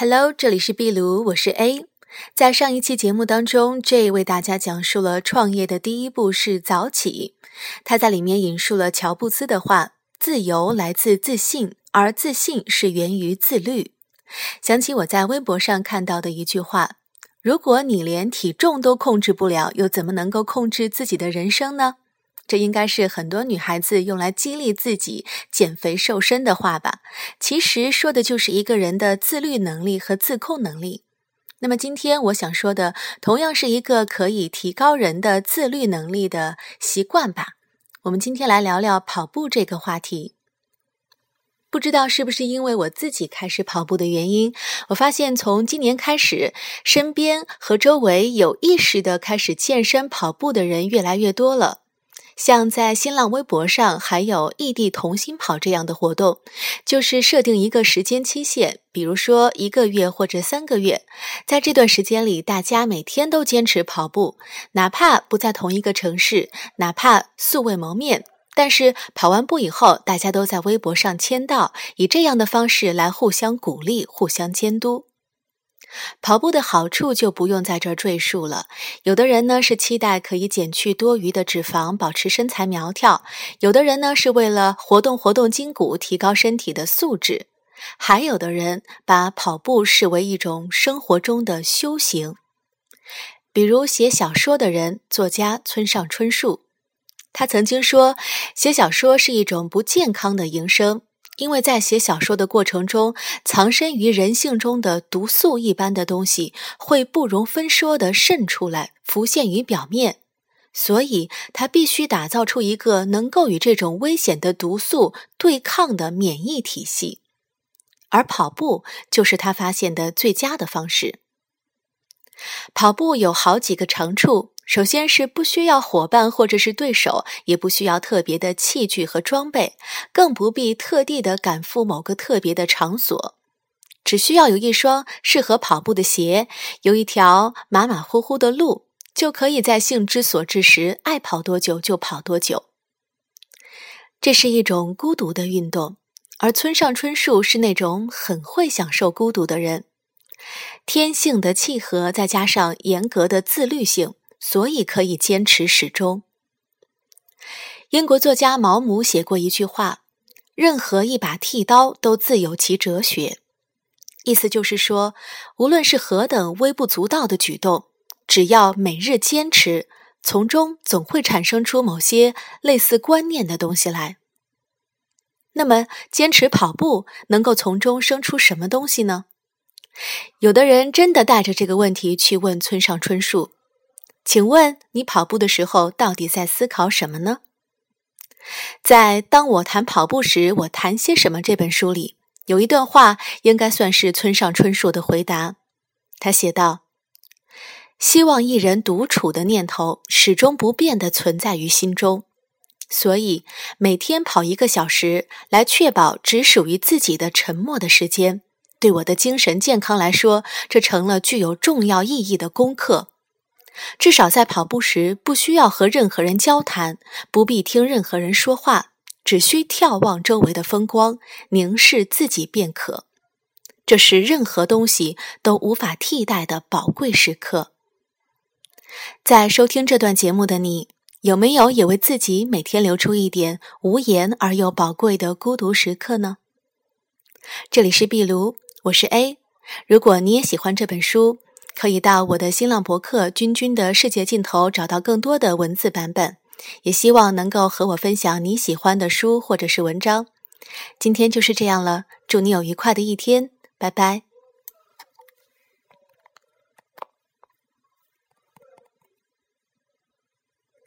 Hello，这里是壁炉，我是 A。在上一期节目当中，J 为大家讲述了创业的第一步是早起。他在里面引述了乔布斯的话：“自由来自自信，而自信是源于自律。”想起我在微博上看到的一句话：“如果你连体重都控制不了，又怎么能够控制自己的人生呢？”这应该是很多女孩子用来激励自己减肥瘦身的话吧？其实说的就是一个人的自律能力和自控能力。那么今天我想说的，同样是一个可以提高人的自律能力的习惯吧。我们今天来聊聊跑步这个话题。不知道是不是因为我自己开始跑步的原因，我发现从今年开始，身边和周围有意识的开始健身跑步的人越来越多了。像在新浪微博上，还有异地同心跑这样的活动，就是设定一个时间期限，比如说一个月或者三个月，在这段时间里，大家每天都坚持跑步，哪怕不在同一个城市，哪怕素未谋面，但是跑完步以后，大家都在微博上签到，以这样的方式来互相鼓励、互相监督。跑步的好处就不用在这儿赘述了。有的人呢是期待可以减去多余的脂肪，保持身材苗条；有的人呢是为了活动活动筋骨，提高身体的素质；还有的人把跑步视为一种生活中的修行。比如写小说的人，作家村上春树，他曾经说，写小说是一种不健康的营生。因为在写小说的过程中，藏身于人性中的毒素一般的东西会不容分说地渗出来，浮现于表面，所以他必须打造出一个能够与这种危险的毒素对抗的免疫体系，而跑步就是他发现的最佳的方式。跑步有好几个长处。首先是不需要伙伴或者是对手，也不需要特别的器具和装备，更不必特地的赶赴某个特别的场所，只需要有一双适合跑步的鞋，有一条马马虎虎的路，就可以在兴之所至时爱跑多久就跑多久。这是一种孤独的运动，而村上春树是那种很会享受孤独的人，天性的契合再加上严格的自律性。所以可以坚持始终。英国作家毛姆写过一句话：“任何一把剃刀都自有其哲学。”意思就是说，无论是何等微不足道的举动，只要每日坚持，从中总会产生出某些类似观念的东西来。那么，坚持跑步能够从中生出什么东西呢？有的人真的带着这个问题去问村上春树。请问你跑步的时候到底在思考什么呢？在《当我谈跑步时，我谈些什么》这本书里，有一段话应该算是村上春树的回答。他写道：“希望一人独处的念头始终不变地存在于心中，所以每天跑一个小时，来确保只属于自己的沉默的时间，对我的精神健康来说，这成了具有重要意义的功课。”至少在跑步时，不需要和任何人交谈，不必听任何人说话，只需眺望周围的风光，凝视自己便可。这是任何东西都无法替代的宝贵时刻。在收听这段节目的你，有没有也为自己每天留出一点无言而又宝贵的孤独时刻呢？这里是壁炉，我是 A。如果你也喜欢这本书。可以到我的新浪博客“君君的世界尽头”找到更多的文字版本，也希望能够和我分享你喜欢的书或者是文章。今天就是这样了，祝你有愉快的一天，拜拜。